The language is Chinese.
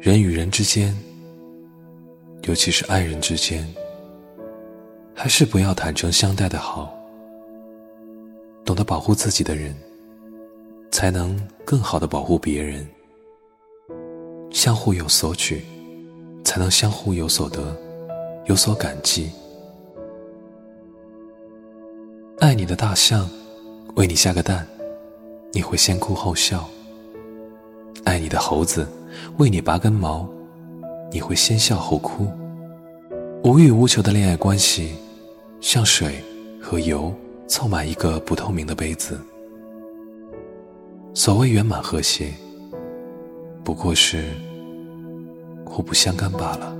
人与人之间，尤其是爱人之间，还是不要坦诚相待的好。懂得保护自己的人，才能更好的保护别人。相互有所取，才能相互有所得，有所感激。爱你的大象，为你下个蛋，你会先哭后笑；爱你的猴子，为你拔根毛，你会先笑后哭。无欲无求的恋爱关系，像水和油凑满一个不透明的杯子。所谓圆满和谐。不过是互不相干罢了。